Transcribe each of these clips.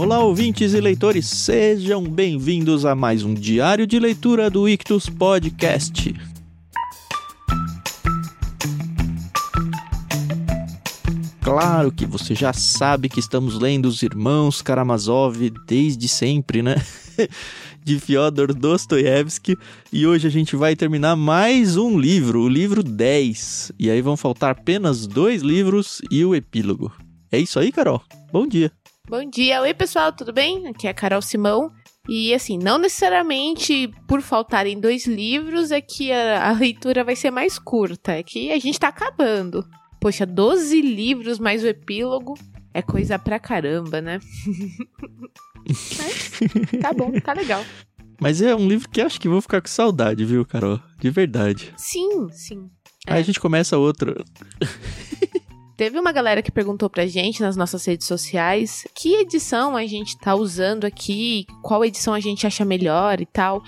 Olá, ouvintes e leitores, sejam bem-vindos a mais um diário de leitura do Ictus Podcast. Claro que você já sabe que estamos lendo os Irmãos Karamazov desde sempre, né? de Fyodor Dostoiévski. E hoje a gente vai terminar mais um livro, o livro 10. E aí vão faltar apenas dois livros e o epílogo. É isso aí, Carol? Bom dia. Bom dia. Oi, pessoal, tudo bem? Aqui é a Carol Simão. E assim, não necessariamente por faltarem dois livros é que a, a leitura vai ser mais curta, é que a gente tá acabando. Poxa, 12 livros mais o epílogo é coisa pra caramba, né? Mas tá bom, tá legal. Mas é um livro que acho que vou ficar com saudade, viu, Carol? De verdade. Sim, sim. Aí a gente começa outro. Teve uma galera que perguntou pra gente nas nossas redes sociais que edição a gente tá usando aqui, qual edição a gente acha melhor e tal.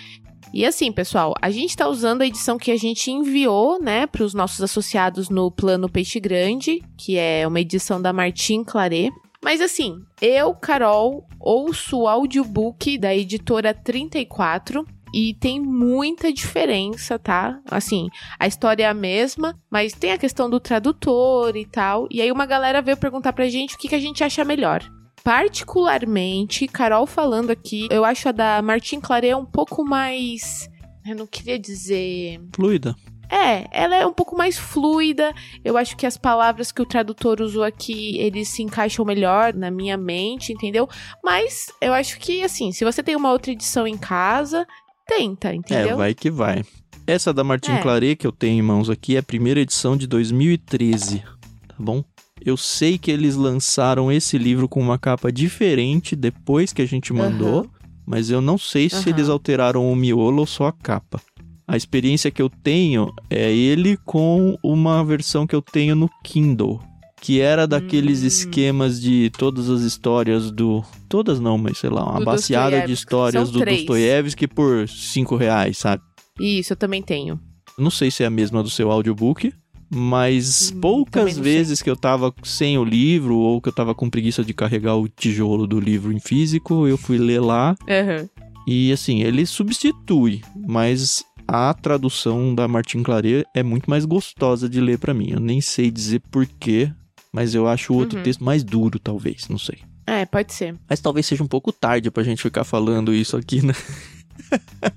E assim, pessoal, a gente está usando a edição que a gente enviou, né, para os nossos associados no Plano Peixe Grande, que é uma edição da Martin Claret. Mas assim, eu, Carol, ouço o audiobook da editora 34 e tem muita diferença, tá? Assim, a história é a mesma, mas tem a questão do tradutor e tal. E aí uma galera veio perguntar pra gente o que, que a gente acha melhor. Particularmente, Carol falando aqui, eu acho a da Martin Claret um pouco mais. Eu não queria dizer. Fluida. É, ela é um pouco mais fluida. Eu acho que as palavras que o tradutor usou aqui, eles se encaixam melhor na minha mente, entendeu? Mas eu acho que, assim, se você tem uma outra edição em casa, tenta, entendeu? É, vai que vai. Essa da Martin é. Claret que eu tenho em mãos aqui é a primeira edição de 2013, tá bom? Eu sei que eles lançaram esse livro com uma capa diferente depois que a gente mandou, uhum. mas eu não sei se uhum. eles alteraram o miolo ou só a capa. A experiência que eu tenho é ele com uma versão que eu tenho no Kindle, que era daqueles hum. esquemas de todas as histórias do. Todas não, mas sei lá, uma do baseada de histórias do Dostoiévski por 5 reais, sabe? Isso, eu também tenho. Não sei se é a mesma do seu audiobook, mas hum, poucas vezes sei. que eu tava sem o livro ou que eu tava com preguiça de carregar o tijolo do livro em físico, eu fui ler lá. Uhum. E assim, ele substitui, mas a tradução da Martin Claret é muito mais gostosa de ler para mim. Eu nem sei dizer porquê, mas eu acho o outro uhum. texto mais duro, talvez, não sei. É, pode ser. Mas talvez seja um pouco tarde pra gente ficar falando isso aqui, né?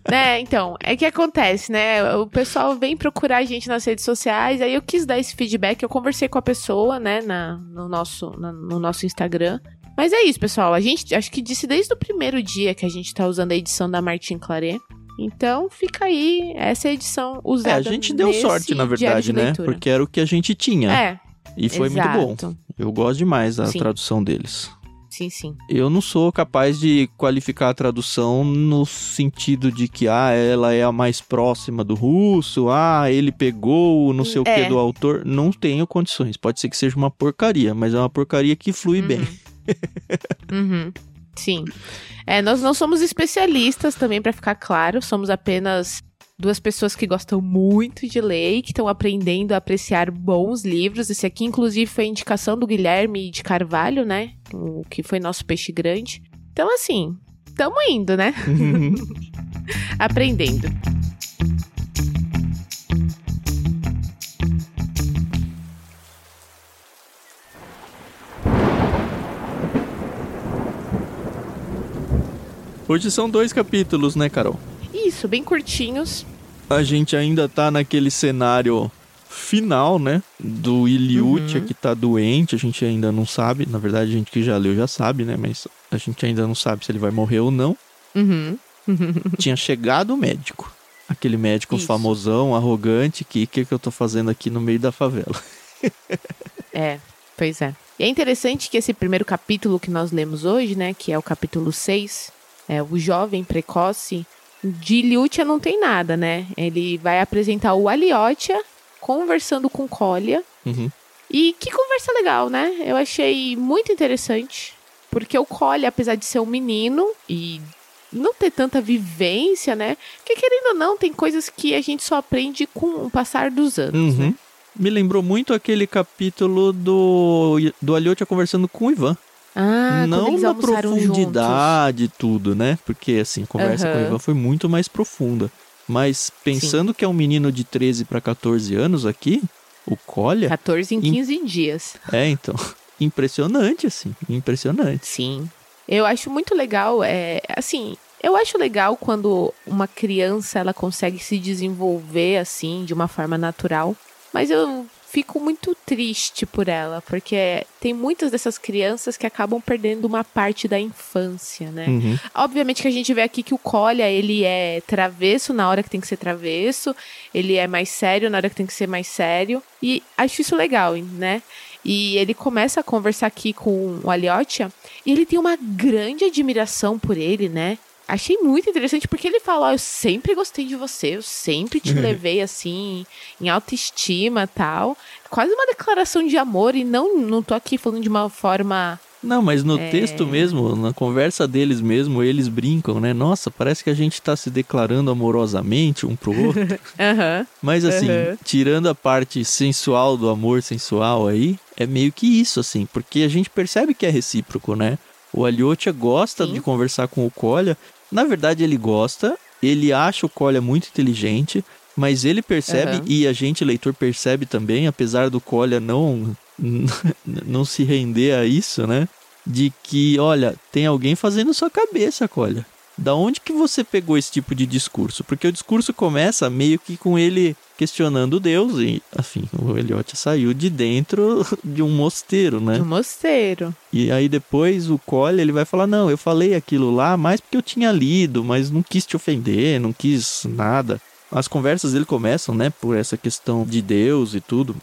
É, então, é que acontece, né? O pessoal vem procurar a gente nas redes sociais, aí eu quis dar esse feedback, eu conversei com a pessoa, né, na, no, nosso, na, no nosso Instagram. Mas é isso, pessoal. A gente acho que disse desde o primeiro dia que a gente tá usando a edição da Martin Claret. Então fica aí essa edição usada. É, a gente deu sorte, na verdade, né? Porque era o que a gente tinha. É. E foi exato. muito bom. Eu gosto demais da Sim. tradução deles. Sim, sim. Eu não sou capaz de qualificar a tradução no sentido de que, ah, ela é a mais próxima do russo, ah, ele pegou não sei o é. que do autor. Não tenho condições. Pode ser que seja uma porcaria, mas é uma porcaria que flui uhum. bem. uhum. Sim. É, nós não somos especialistas também, para ficar claro, somos apenas duas pessoas que gostam muito de ler e que estão aprendendo a apreciar bons livros. Esse aqui, inclusive, foi a indicação do Guilherme de Carvalho, né? O que foi nosso peixe grande. Então, assim, estamos indo, né? Aprendendo. Hoje são dois capítulos, né, Carol? Isso, bem curtinhos. A gente ainda tá naquele cenário final, né? Do Iliutia uhum. que tá doente, a gente ainda não sabe. Na verdade, a gente que já leu já sabe, né? Mas a gente ainda não sabe se ele vai morrer ou não. Uhum. Tinha chegado o médico. Aquele médico Isso. famosão, arrogante, que o que, que eu tô fazendo aqui no meio da favela? é, pois é. E é interessante que esse primeiro capítulo que nós lemos hoje, né? Que é o capítulo 6, é o jovem precoce de Liutia não tem nada, né? Ele vai apresentar o Aliotia conversando com Colia. Uhum. E que conversa legal, né? Eu achei muito interessante. Porque o Colia, apesar de ser um menino e não ter tanta vivência, né? Que querendo ou não, tem coisas que a gente só aprende com o passar dos anos. Uhum. Né? Me lembrou muito aquele capítulo do, do Aliotia conversando com o Ivan. Ah, não na profundidade e tudo, né? Porque assim, a conversa com o Aham. Ivan foi muito mais profunda. Mas pensando que é um menino de 13 para 14 anos aqui, o Colha, 14 em Em- 15 dias. é então, impressionante assim, impressionante. Sim. Eu acho muito legal, é, assim, eu acho legal quando uma criança ela consegue se desenvolver assim de uma forma natural, mas eu fico muito triste por ela, porque tem muitas dessas crianças que acabam perdendo uma parte da infância, né? Uhum. Obviamente que a gente vê aqui que o Colha, ele é travesso na hora que tem que ser travesso, ele é mais sério na hora que tem que ser mais sério, e acho isso legal, né? E ele começa a conversar aqui com o Aliotia, e ele tem uma grande admiração por ele, né? Achei muito interessante porque ele fala: Ó, eu sempre gostei de você, eu sempre te levei assim, em autoestima tal. Quase uma declaração de amor, e não, não tô aqui falando de uma forma Não, mas no É. texto mesmo, na conversa deles mesmo, eles brincam, né? Nossa, parece que a gente tá se declarando amorosamente um pro outro. Aham. Mas assim, Uhum. tirando a parte sensual do amor sensual aí, é meio que isso, assim, porque a gente percebe que é recíproco, né? O Aliotia gosta Sim. de conversar com o Kolya. Na verdade, ele gosta, ele acha o Kolya muito inteligente, mas ele percebe, Uhum. e a gente, leitor, percebe também, apesar do Kolya não, não se render a isso, né? De que, olha, tem alguém fazendo sua cabeça, Kolya. Da onde que você pegou esse tipo de discurso? Porque o discurso começa meio que com ele questionando Deus e, assim, o Eliot saiu de dentro de um mosteiro, né? Do mosteiro. E aí depois o Cole, ele vai falar: "Não, eu falei aquilo lá mais porque eu tinha lido, mas não quis te ofender, não quis nada". As conversas dele começam, né, por essa questão de Deus e tudo,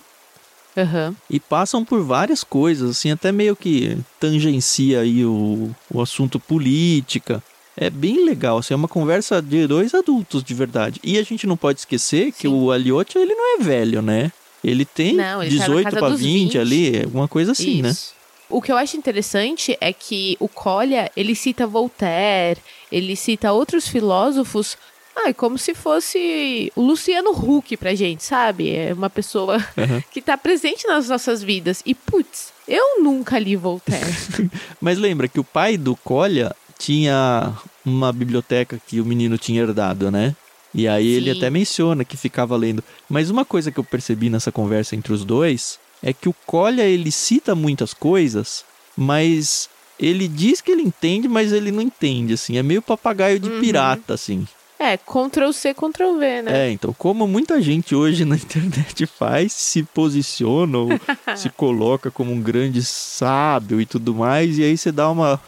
Aham. e passam por várias coisas, assim, até meio que tangencia aí o, o assunto política. É bem legal, assim, é uma conversa de dois adultos de verdade. E a gente não pode esquecer que Sim. o Aliotti, ele não é velho, né? Ele tem Não, ele tá na 18 casa para dos 20, 20. ali, alguma coisa assim, né? Isso. O que eu acho interessante é que o Colha, ele cita Voltaire, ele cita outros filósofos, ai, como se fosse o Luciano Huck pra gente, sabe? É uma pessoa Aham. que tá presente nas nossas vidas. E, putz, eu nunca li Voltaire. Mas lembra que o pai do Colha tinha uma biblioteca que o menino tinha herdado, né? E aí ele Sim. até menciona que ficava lendo. Mas uma coisa que eu percebi nessa conversa entre os dois é que o Colha ele cita muitas coisas, mas ele diz que ele entende, mas ele não entende, assim. É meio papagaio de Uhum. pirata, assim. é, Ctrl C, Ctrl V, né? É, então, como muita gente hoje na internet faz, se posiciona ou se coloca como um grande sábio e tudo mais, e aí você dá uma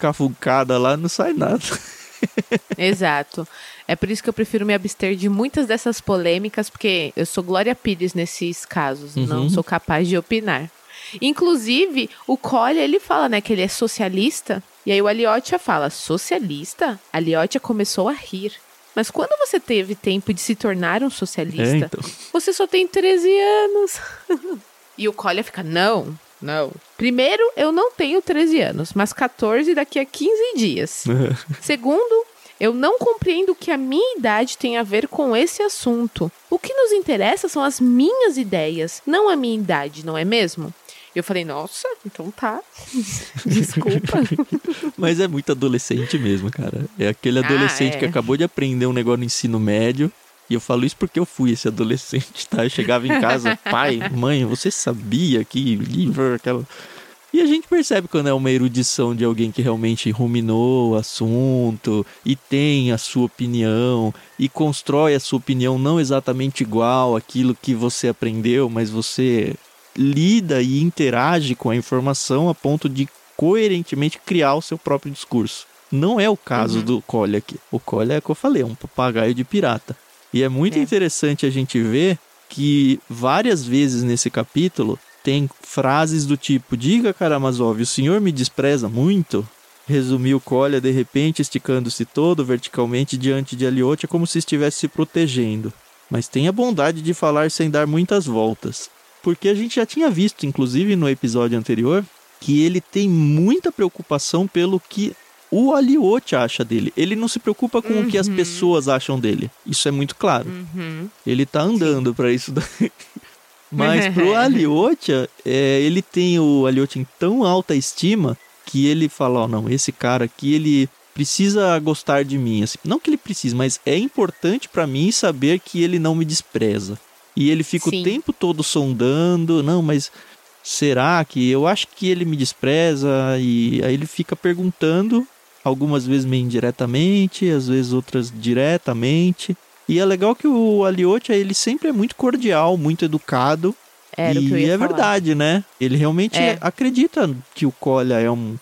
cafucada lá, não sai nada. Exato. É por isso que eu prefiro me abster de muitas dessas polêmicas, porque eu sou Glória Pires nesses casos, não Uhum. sou capaz de opinar. Inclusive, o Collier, ele fala, né, que ele é socialista, e aí o Aliotia fala, socialista? Aliotia começou a rir. Mas quando você teve tempo de se tornar um É, socialista, então. você só tem 13 anos. e o Collier fica, não, não. Primeiro, eu não tenho 13 anos, mas 14 daqui a 15 dias. Segundo, eu não compreendo o que a minha idade tem a ver com esse assunto. O que nos interessa são as minhas ideias, não a minha idade, não é mesmo? Eu falei, nossa, então tá. Desculpa. Mas é muito adolescente mesmo, cara. É aquele Ah, adolescente é. que acabou de aprender um negócio no ensino médio. E eu falo isso porque eu fui esse adolescente, tá? Eu chegava em casa, pai, mãe, você sabia que livro, aquela. E a gente percebe quando é uma erudição de alguém que realmente ruminou o assunto e tem a sua opinião e constrói a sua opinião não exatamente igual àquilo que você aprendeu, mas você lida e interage com a informação a ponto de coerentemente criar o seu próprio discurso. Não é o caso Uhum. do Collier aqui. O Collier é o que eu falei, é um papagaio de pirata. E é muito É. interessante a gente ver que várias vezes nesse capítulo tem frases do tipo: Diga, Karamazov, o senhor me despreza muito? Resumiu Collier de repente, esticando-se todo verticalmente diante de Aliotia como se estivesse se protegendo. Mas tenha bondade de falar sem dar muitas voltas. Porque a gente já tinha visto, inclusive no episódio anterior, que ele tem muita preocupação pelo que o Aliote acha dele. Ele não se preocupa com o que as Uhum. pessoas acham dele. Isso é muito claro. Uhum. Ele tá andando pra isso daí. Mas pro Aliotia, é, ele tem o Aliotia em tão alta estima que ele fala, ó, oh, não, esse cara aqui, ele precisa gostar de mim, assim, não que ele precise, mas é importante para mim saber que ele não me despreza. E ele fica Sim. o tempo todo sondando, não, mas será que eu acho que ele me despreza? E aí ele fica perguntando, algumas vezes meio indiretamente, às vezes outras diretamente. E é legal que o Aliotia, ele sempre é muito cordial, muito educado. Era e é falar. verdade, né? Ele realmente é. acredita que o Colha é um.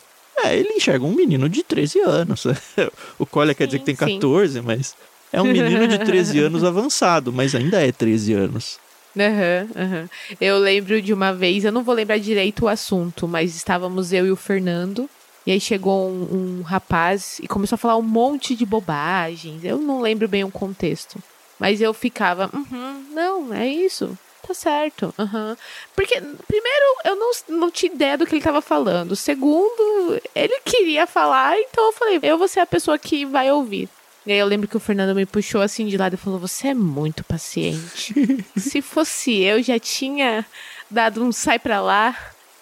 É, ele enxerga um menino de 13 anos. o Colha quer dizer que tem 14, sim. mas é um menino de 13 anos avançado, mas ainda é 13 anos. Uhum, uhum. Eu lembro de uma vez, eu não vou lembrar direito o assunto, mas estávamos eu e o Fernando. E aí chegou um, um rapaz e começou a falar um monte de bobagens. Eu não lembro bem o contexto. Mas eu ficava, uhum, não, é isso. Tá certo. Uhum. Porque, primeiro, eu não, não tinha ideia do que ele estava falando. Segundo, ele queria falar, então eu falei, eu vou ser a pessoa que vai ouvir. E aí eu lembro que o Fernando me puxou assim de lado e falou: Você é muito paciente. Se fosse eu, já tinha dado um sai pra lá,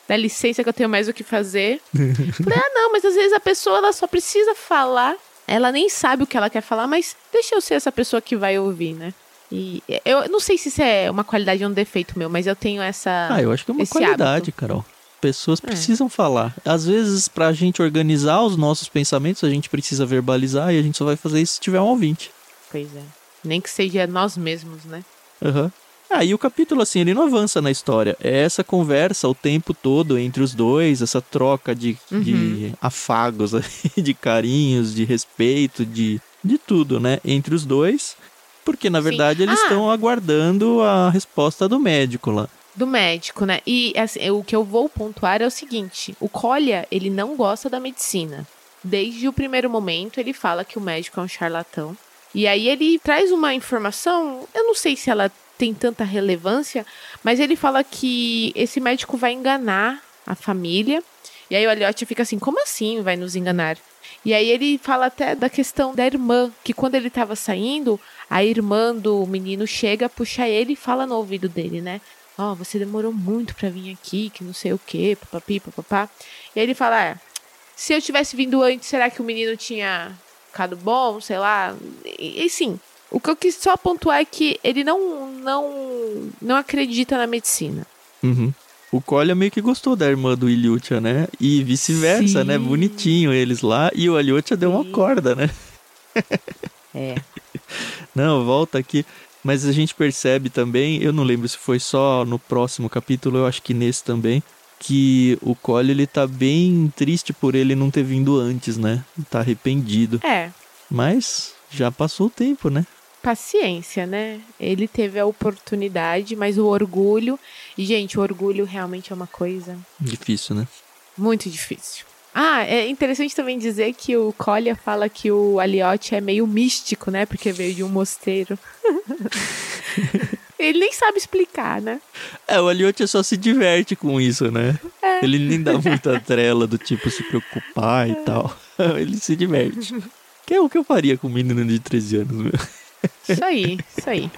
dá licença que eu tenho mais o que fazer. Falei, ah, não, mas às vezes a pessoa ela só precisa falar. Ela nem sabe o que ela quer falar, mas deixa eu ser essa pessoa que vai ouvir, né? E eu não sei se isso é uma qualidade ou um defeito meu, mas eu tenho essa. Ah, eu acho que é uma qualidade, hábito. Carol pessoas é. precisam falar. Às vezes, para a gente organizar os nossos pensamentos, a gente precisa verbalizar e a gente só vai fazer isso se tiver um ouvinte. Pois é. Nem que seja nós mesmos, né? Aham. Uhum. Ah, e o capítulo, assim, ele não avança na história. É essa conversa o tempo todo entre os dois, essa troca de, uhum. de afagos, de carinhos, de respeito, de, de tudo, né? Entre os dois. Porque, na verdade, Sim. eles ah. estão aguardando a resposta do médico lá do médico, né? E assim, o que eu vou pontuar é o seguinte: o Colha, ele não gosta da medicina. Desde o primeiro momento, ele fala que o médico é um charlatão. E aí ele traz uma informação, eu não sei se ela tem tanta relevância, mas ele fala que esse médico vai enganar a família. E aí o Elliot fica assim: como assim vai nos enganar? E aí ele fala até da questão da irmã, que quando ele estava saindo, a irmã do menino chega, puxa ele e fala no ouvido dele, né? ó, oh, você demorou muito para vir aqui, que não sei o quê, papapi, papapá. E aí ele fala, é, se eu tivesse vindo antes, será que o menino tinha ficado bom, sei lá? E, e sim, o que eu quis só pontuar é que ele não, não, não acredita na medicina. Uhum. O Colha meio que gostou da irmã do Ilyutia, né? E vice-versa, né? Bonitinho eles lá. E o Ilyutia deu uma corda, né? É. Não, volta aqui. Mas a gente percebe também, eu não lembro se foi só no próximo capítulo, eu acho que nesse também, que o Cole ele tá bem triste por ele não ter vindo antes, né? Tá arrependido. É. Mas já passou o tempo, né? Paciência, né? Ele teve a oportunidade, mas o orgulho. E, gente, o orgulho realmente é uma coisa. Difícil, né? Muito difícil. Ah, é interessante também dizer que o Collier fala que o Aliotti é meio místico, né? Porque veio de um mosteiro. Ele nem sabe explicar, né? É, o Aliotti só se diverte com isso, né? É. Ele nem dá muita trela do tipo se preocupar e é. tal. Ele se diverte. Que é o que eu faria com um menino de 13 anos, meu. Isso aí, isso aí.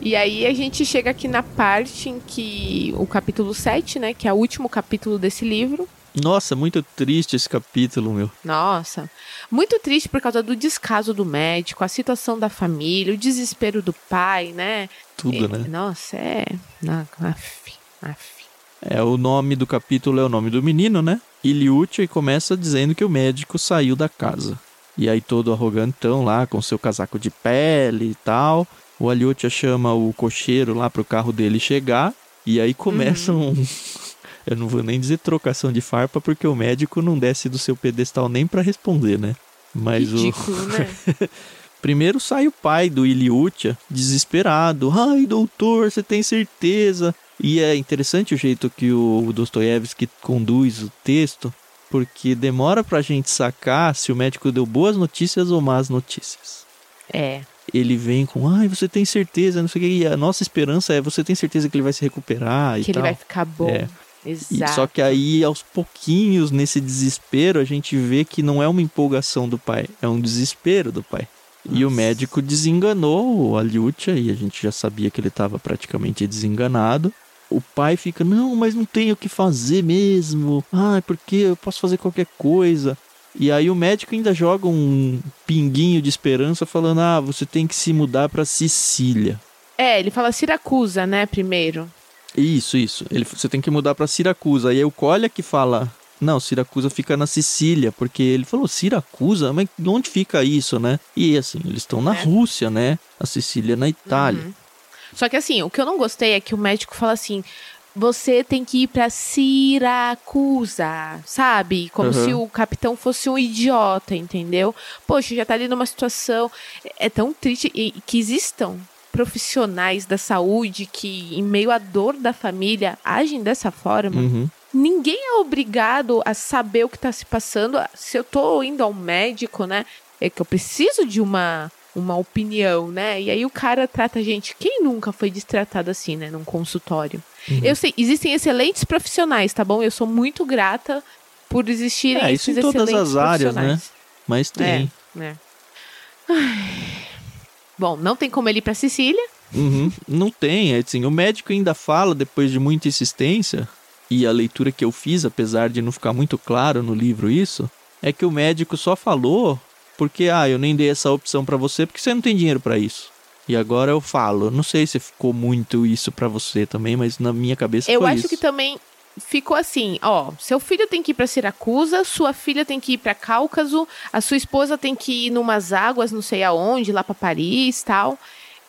E aí a gente chega aqui na parte em que o capítulo 7, né, que é o último capítulo desse livro. Nossa, muito triste esse capítulo, meu. Nossa, muito triste por causa do descaso do médico, a situação da família, o desespero do pai, né? Tudo, é, né? Nossa, é. Af, af. É, o nome do capítulo é o nome do menino, né? Iliútia e começa dizendo que o médico saiu da casa. E aí todo arrogantão lá, com seu casaco de pele e tal. O Aliotia chama o cocheiro lá pro carro dele chegar. E aí começam. Uhum. Eu não vou nem dizer trocação de farpa, porque o médico não desce do seu pedestal nem para responder, né? Mas Ridículo, o. né? Primeiro sai o pai do Iliutia, desesperado. Ai, doutor, você tem certeza? E é interessante o jeito que o Dostoiévski conduz o texto, porque demora pra gente sacar se o médico deu boas notícias ou más notícias. É ele vem com, ai, você tem certeza, não sei o que, e a nossa esperança é, você tem certeza que ele vai se recuperar e Que tal. ele vai ficar bom. É. Exato. E, só que aí, aos pouquinhos, nesse desespero, a gente vê que não é uma empolgação do pai, é um desespero do pai. Nossa. E o médico desenganou o Aliutia, e a gente já sabia que ele estava praticamente desenganado. O pai fica, não, mas não tenho o que fazer mesmo. Ah, porque eu posso fazer qualquer coisa. E aí o médico ainda joga um pinguinho de esperança falando: "Ah, você tem que se mudar para Sicília". É, ele fala Siracusa, né, primeiro. Isso, isso. Ele, você tem que mudar para Siracusa. Aí o Colha que fala: "Não, Siracusa fica na Sicília", porque ele falou: "Siracusa, mas onde fica isso, né?". E assim, eles estão na É. Rússia, né? A Sicília na Itália. Uhum. Só que assim, o que eu não gostei é que o médico fala assim: você tem que ir pra Siracusa, sabe? Como Uhum. se o capitão fosse um idiota, entendeu? Poxa, já tá ali numa situação. É tão triste e- que existam profissionais da saúde que, em meio à dor da família, agem dessa forma. Uhum. Ninguém é obrigado a saber o que tá se passando. Se eu tô indo ao médico, né? É que eu preciso de uma, uma opinião, né? E aí o cara trata a gente. Quem nunca foi destratado assim, né? Num consultório? Uhum. Eu sei, existem excelentes profissionais, tá bom? Eu sou muito grata por existirem É, isso em todas as áreas, né? Mas tem. É, né? Bom, não tem como ele ir pra Sicília. Uhum. Não tem, é assim, o médico ainda fala, depois de muita insistência, e a leitura que eu fiz, apesar de não ficar muito claro no livro isso, é que o médico só falou porque, ah, eu nem dei essa opção pra você porque você não tem dinheiro pra isso. E agora eu falo, não sei se ficou muito isso pra você também, mas na minha cabeça Eu foi acho isso. que também ficou assim, ó, seu filho tem que ir pra Siracusa, sua filha tem que ir pra Cáucaso, a sua esposa tem que ir numas águas, não sei aonde, lá pra Paris, tal.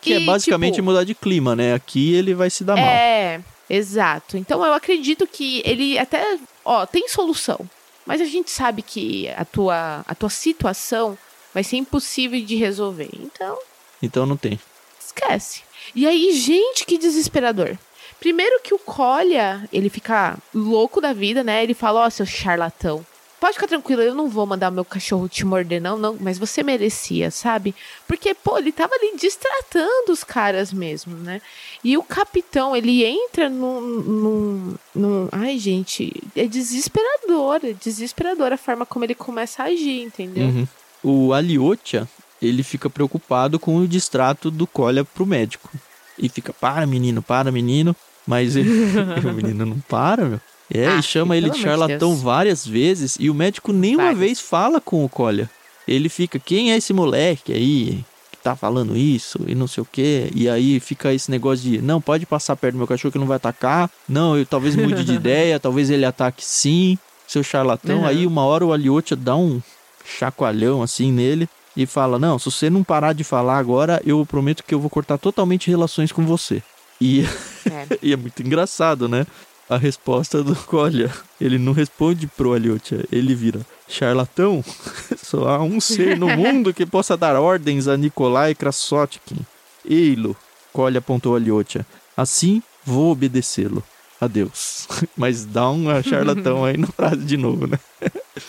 Que é E, basicamente tipo, mudar de clima, né? Aqui ele vai se dar mal. É, exato. Então eu acredito que ele até, ó, tem solução. Mas a gente sabe que a tua, a tua situação vai ser impossível de resolver. Então, Então não tem. esquece. E aí, gente, que desesperador. Primeiro que o Colha, ele fica louco da vida, né? Ele fala, ó, seu charlatão. Pode ficar tranquilo, eu não vou mandar meu cachorro te morder, não, não, mas você merecia, sabe? Porque, pô, ele tava ali distratando os caras mesmo, né? E o capitão, ele entra num. num, num ai, gente, é desesperador, é desesperador a forma como ele começa a agir, entendeu? Uhum. O Aliotia, ele fica preocupado com o distrato do Colha pro médico. E fica, para menino, para menino. Mas ele- o menino não para, meu. É, Ah, e chama ele de charlatão Deus. várias vezes. E o médico nem uma Várias. vez fala com o Colha. Ele fica, quem é esse moleque aí que tá falando isso e não sei o quê? E aí fica esse negócio de, não, pode passar perto do meu cachorro que não vai atacar. Não, eu talvez mude de ideia, talvez ele ataque sim, seu charlatão. Uhum. Aí uma hora o Aliotia dá um chacoalhão assim nele e fala: Não, se você não parar de falar agora, eu prometo que eu vou cortar totalmente relações com você. E, É. e é muito engraçado, né? A resposta do Colha. Ele não responde pro Aliotia, ele vira charlatão. Só há um ser no mundo que possa dar ordens a Nikolai Krasotkin. Eilo, Colha apontou Aliotia. Assim vou obedecê-lo. Adeus. Mas dá um charlatão aí na frase de novo, né?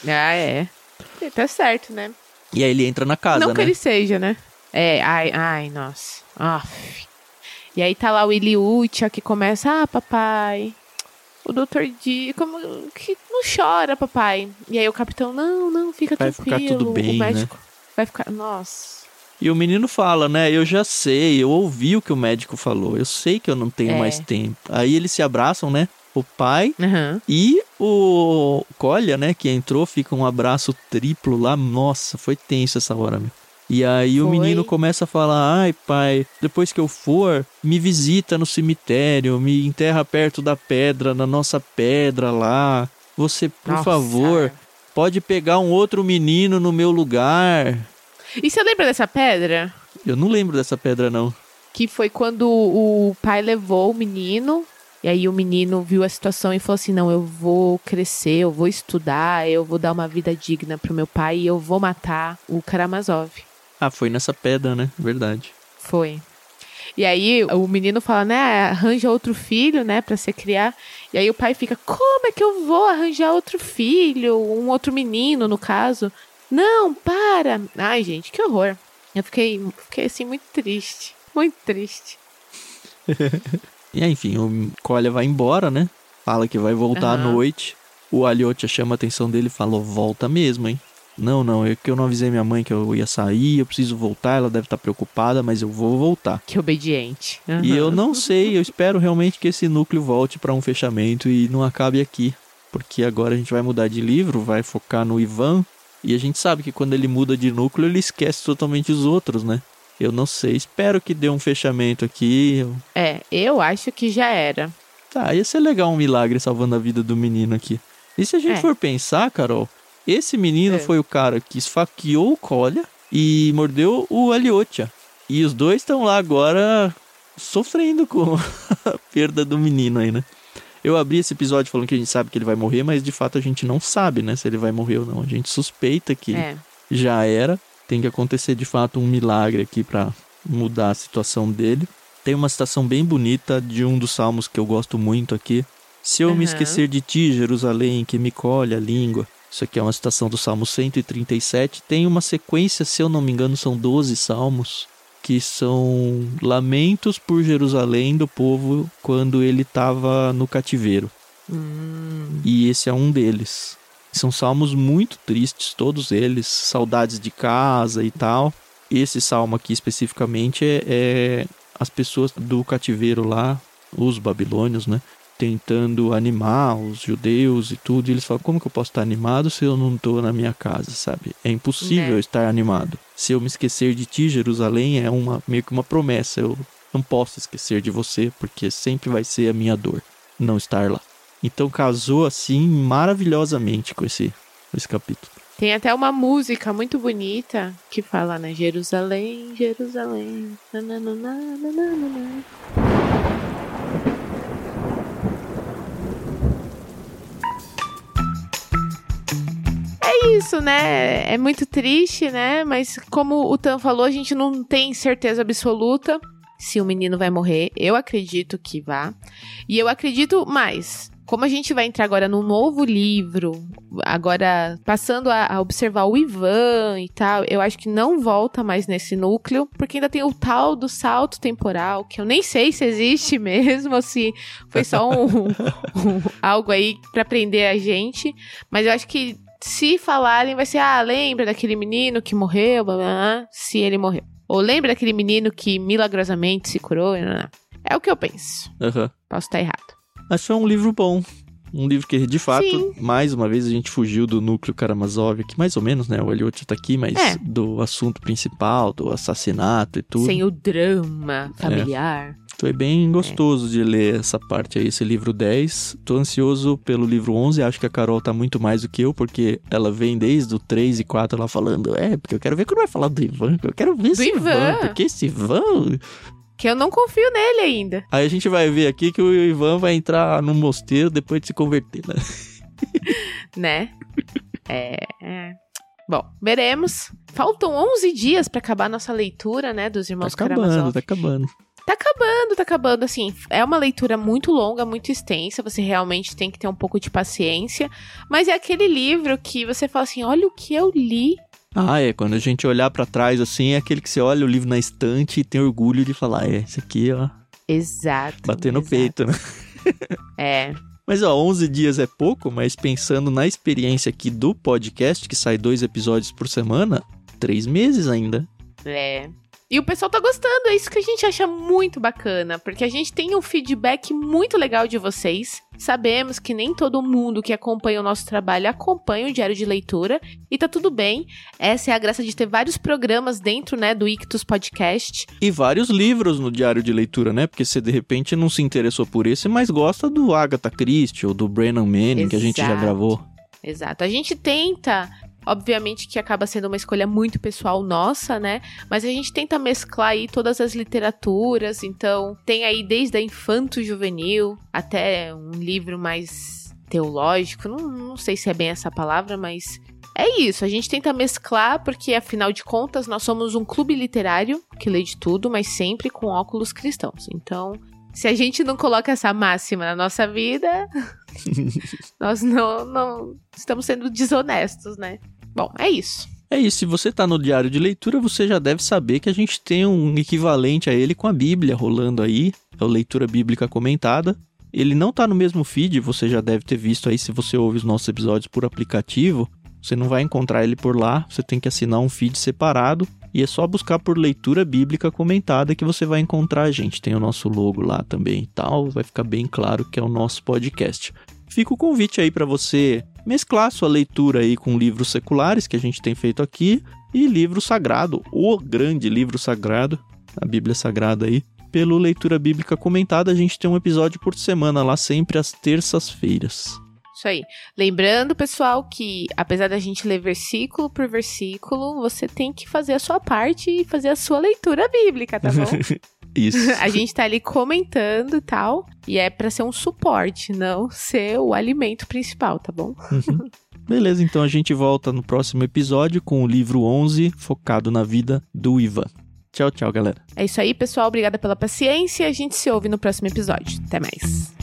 Ah, é. Tá certo, né? E aí ele entra na casa, não né? que ele seja, né? É, ai, ai, nossa. Aff. E aí tá lá o Iliútia que começa, ah, papai, o doutor D, como que não chora, papai. E aí o capitão, não, não, fica Vai ficar tranquilo. tudo bem, o né? médico vai ficar, nossa. E o menino fala, né? Eu já sei, eu ouvi o que o médico falou, eu sei que eu não tenho É. mais tempo. Aí eles se abraçam, né? O pai Aham. e o Colha, né? Que entrou, fica um abraço triplo lá. Nossa, foi tenso essa hora, meu. E aí o Foi. menino começa a falar: Ai, pai, depois que eu for, me visita no cemitério, me enterra perto da pedra, na nossa pedra lá. Você, por Nossa. favor, pode pegar um outro menino no meu lugar. E você lembra dessa pedra? Eu não lembro dessa pedra, não. Que foi quando o pai levou o menino. E aí o menino viu a situação e falou assim: Não, eu vou crescer, eu vou estudar, eu vou dar uma vida digna pro meu pai e eu vou matar o Karamazov. Ah, foi nessa pedra, né? Verdade. Foi. E aí o menino fala, né, arranja outro filho, né, pra se criar. E aí o pai fica, como é que eu vou arranjar outro filho, um outro menino, no caso? Não, para. Ai, gente, que horror. Eu fiquei, fiquei assim muito triste, muito triste. E aí, enfim, o Colha vai embora, né? Fala que vai voltar à Aham. noite. O Aliotia chama a atenção dele e fala: "Ó, volta mesmo, hein? Não, não, é que eu não avisei minha mãe que eu ia sair, eu preciso voltar, ela deve estar preocupada, mas eu vou voltar. Que obediente. Uhum. E eu não sei, eu espero realmente que esse núcleo volte para um fechamento e não acabe aqui. Porque agora a gente vai mudar de livro, vai focar no Ivan. E a gente sabe que quando ele muda de núcleo, ele esquece totalmente os outros, né? Eu não sei, espero que dê um fechamento aqui. É, eu acho que já era. Tá, ia ser legal um milagre salvando a vida do menino aqui. E se a gente é. for pensar, Carol, esse menino é. foi o cara que esfaqueou o Colha e mordeu o Aliotia. E os dois estão lá agora sofrendo com a perda do menino aí, né? Eu abri esse episódio falando que a gente sabe que ele vai morrer, mas de fato a gente não sabe, né, se ele vai morrer ou não. A gente suspeita que é. já era. Tem que acontecer de fato um milagre aqui para mudar a situação dele. Tem uma citação bem bonita de um dos salmos que eu gosto muito aqui. Se eu uhum. me esquecer de ti, Jerusalém, que me colhe a língua. Isso aqui é uma citação do Salmo 137. Tem uma sequência, se eu não me engano, são 12 salmos, que são lamentos por Jerusalém do povo quando ele estava no cativeiro. Hum. E esse é um deles. São salmos muito tristes, todos eles, saudades de casa e tal. Esse salmo aqui especificamente é, é as pessoas do cativeiro lá, os babilônios, né? Tentando animar os judeus e tudo. E eles falam: como que eu posso estar animado se eu não estou na minha casa, sabe? É impossível é. estar animado. Se eu me esquecer de ti, Jerusalém, é uma meio que uma promessa. Eu não posso esquecer de você, porque sempre vai ser a minha dor não estar lá. Então casou assim maravilhosamente com esse, com esse capítulo. Tem até uma música muito bonita que fala, né? Jerusalém, Jerusalém. Nananana, nananana. Isso, né? É muito triste, né? Mas como o Tan falou, a gente não tem certeza absoluta se o menino vai morrer. Eu acredito que vá. E eu acredito mais como a gente vai entrar agora num novo livro, agora passando a, a, observar o Ivan e tal, eu acho que não volta mais nesse núcleo, porque ainda tem o tal do salto temporal, que eu nem sei se existe mesmo, ou se foi só um, um, algo aí para prender a gente. Mas eu acho que se falarem, vai ser, ah, lembra daquele menino que morreu, blá, blá, blá, se ele morreu. Ou lembra daquele menino que milagrosamente se curou? É o que eu penso. Uhum. Posso estar errado. Mas foi um livro bom. Um livro que, de fato, Sim. mais uma vez a gente fugiu do núcleo Karamazov, que mais ou menos, né? O Elliot tá aqui, mas é. do assunto principal, do assassinato e tudo. Sem o drama familiar. É. Foi bem gostoso é. de ler essa parte aí, esse livro 10. Tô ansioso pelo livro 11, acho que a Carol tá muito mais do que eu, porque ela vem desde o 3 e 4 ela falando, é, porque eu quero ver quando vai falar do Ivan, eu quero ver do esse Ivan. Ivan, porque esse Ivan que eu não confio nele ainda. Aí a gente vai ver aqui que o Ivan vai entrar no mosteiro depois de se converter, né? né? É, é. Bom, veremos. Faltam 11 dias para acabar nossa leitura, né, dos Irmãos tá acabando, Karamazov. Tá acabando, Tá acabando, tá acabando. Assim, é uma leitura muito longa, muito extensa. Você realmente tem que ter um pouco de paciência. Mas é aquele livro que você fala assim: olha o que eu li ah, é. Quando a gente olhar para trás, assim, é aquele que você olha o livro na estante e tem orgulho de falar, é, esse aqui, ó. Exato. Bater no exato. peito, né? É. Mas, ó, 11 dias é pouco, mas pensando na experiência aqui do podcast, que sai dois episódios por semana, três meses ainda. É. E o pessoal tá gostando, é isso que a gente acha muito bacana, porque a gente tem um feedback muito legal de vocês. Sabemos que nem todo mundo que acompanha o nosso trabalho acompanha o diário de leitura, e tá tudo bem. Essa é a graça de ter vários programas dentro, né, do Ictus Podcast. E vários livros no diário de leitura, né? Porque você de repente não se interessou por esse, mas gosta do Agatha Christie ou do Brennan Manning, Exato. que a gente já gravou. Exato. A gente tenta Obviamente que acaba sendo uma escolha muito pessoal nossa, né? Mas a gente tenta mesclar aí todas as literaturas, então tem aí desde a infanto juvenil até um livro mais teológico, não, não sei se é bem essa palavra, mas é isso, a gente tenta mesclar porque afinal de contas nós somos um clube literário que lê de tudo, mas sempre com óculos cristãos. Então, se a gente não coloca essa máxima na nossa vida, nós não, não estamos sendo desonestos, né? Bom, é isso. É isso, se você está no diário de leitura, você já deve saber que a gente tem um equivalente a ele com a Bíblia rolando aí, é o Leitura Bíblica Comentada. Ele não está no mesmo feed, você já deve ter visto aí se você ouve os nossos episódios por aplicativo. Você não vai encontrar ele por lá, você tem que assinar um feed separado e é só buscar por leitura bíblica comentada que você vai encontrar a gente. Tem o nosso logo lá também e tal, vai ficar bem claro que é o nosso podcast. Fica o convite aí para você mesclar sua leitura aí com livros seculares que a gente tem feito aqui e livro sagrado, o grande livro sagrado, a Bíblia Sagrada aí. Pelo Leitura Bíblica Comentada, a gente tem um episódio por semana lá, sempre às terças-feiras. Isso aí. Lembrando, pessoal, que apesar da gente ler versículo por versículo, você tem que fazer a sua parte e fazer a sua leitura bíblica, tá bom? Isso. a gente tá ali comentando e tal, e é para ser um suporte, não ser o alimento principal, tá bom? Uhum. Beleza, então a gente volta no próximo episódio com o livro 11, focado na vida do Ivan. Tchau, tchau, galera. É isso aí, pessoal. Obrigada pela paciência. A gente se ouve no próximo episódio. Até mais.